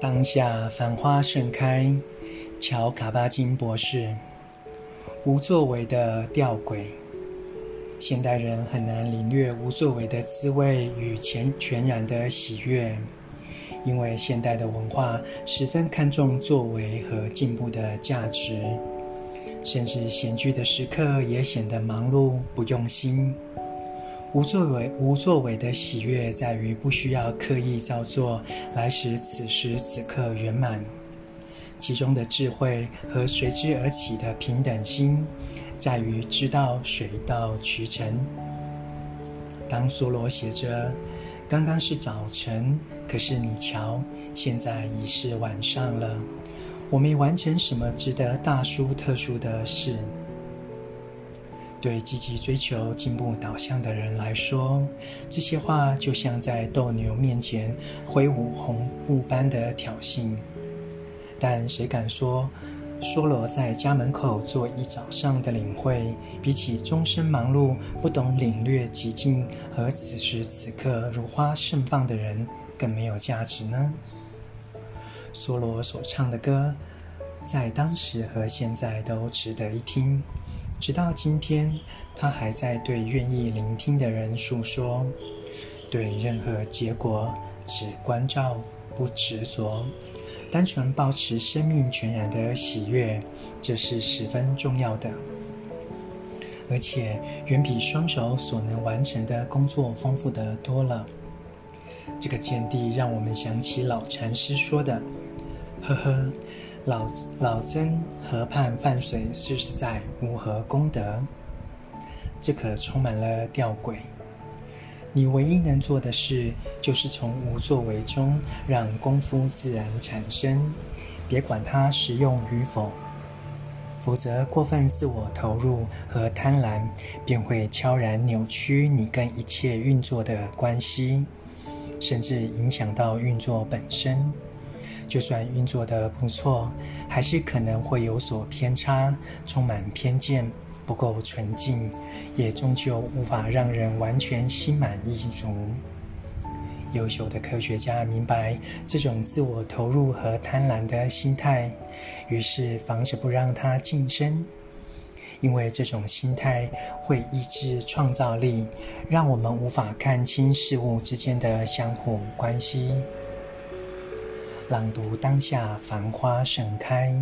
当下繁花盛开，乔卡巴金博士。无作为的吊诡，现代人很难领略无作为的滋味与全全然的喜悦，因为现代的文化十分看重作为和进步的价值，甚至闲居的时刻也显得忙碌不用心。无作为，无作为的喜悦在于不需要刻意造作来使此时此刻圆满，其中的智慧和随之而起的平等心，在于知道水到渠成。当梭罗写着“刚刚是早晨，可是你瞧，现在已是晚上了，我没完成什么值得大书特书的事。”对积极追求进步导向的人来说，这些话就像在斗牛面前挥舞红布般的挑衅。但谁敢说，梭罗在家门口做一早上的领会，比起终身忙碌、不懂领略寂静和此时此刻如花盛放的人更没有价值呢？梭罗所唱的歌，在当时和现在都值得一听。直到今天，他还在对愿意聆听的人诉说，对任何结果只关照不执着，单纯保持生命全然的喜悦，这是十分重要的，而且远比双手所能完成的工作丰富得多了。这个见地让我们想起老禅师说的：“呵呵。”老老僧河畔泛水，实实在无何功德。这可充满了吊诡。你唯一能做的事，就是从无作为中让功夫自然产生，别管它实用与否。否则，过分自我投入和贪婪，便会悄然扭曲你跟一切运作的关系，甚至影响到运作本身。就算运作得不错，还是可能会有所偏差，充满偏见，不够纯净，也终究无法让人完全心满意足。优秀的科学家明白这种自我投入和贪婪的心态，于是防止不让它晋升，因为这种心态会抑制创造力，让我们无法看清事物之间的相互关系。朗读当下繁花盛开。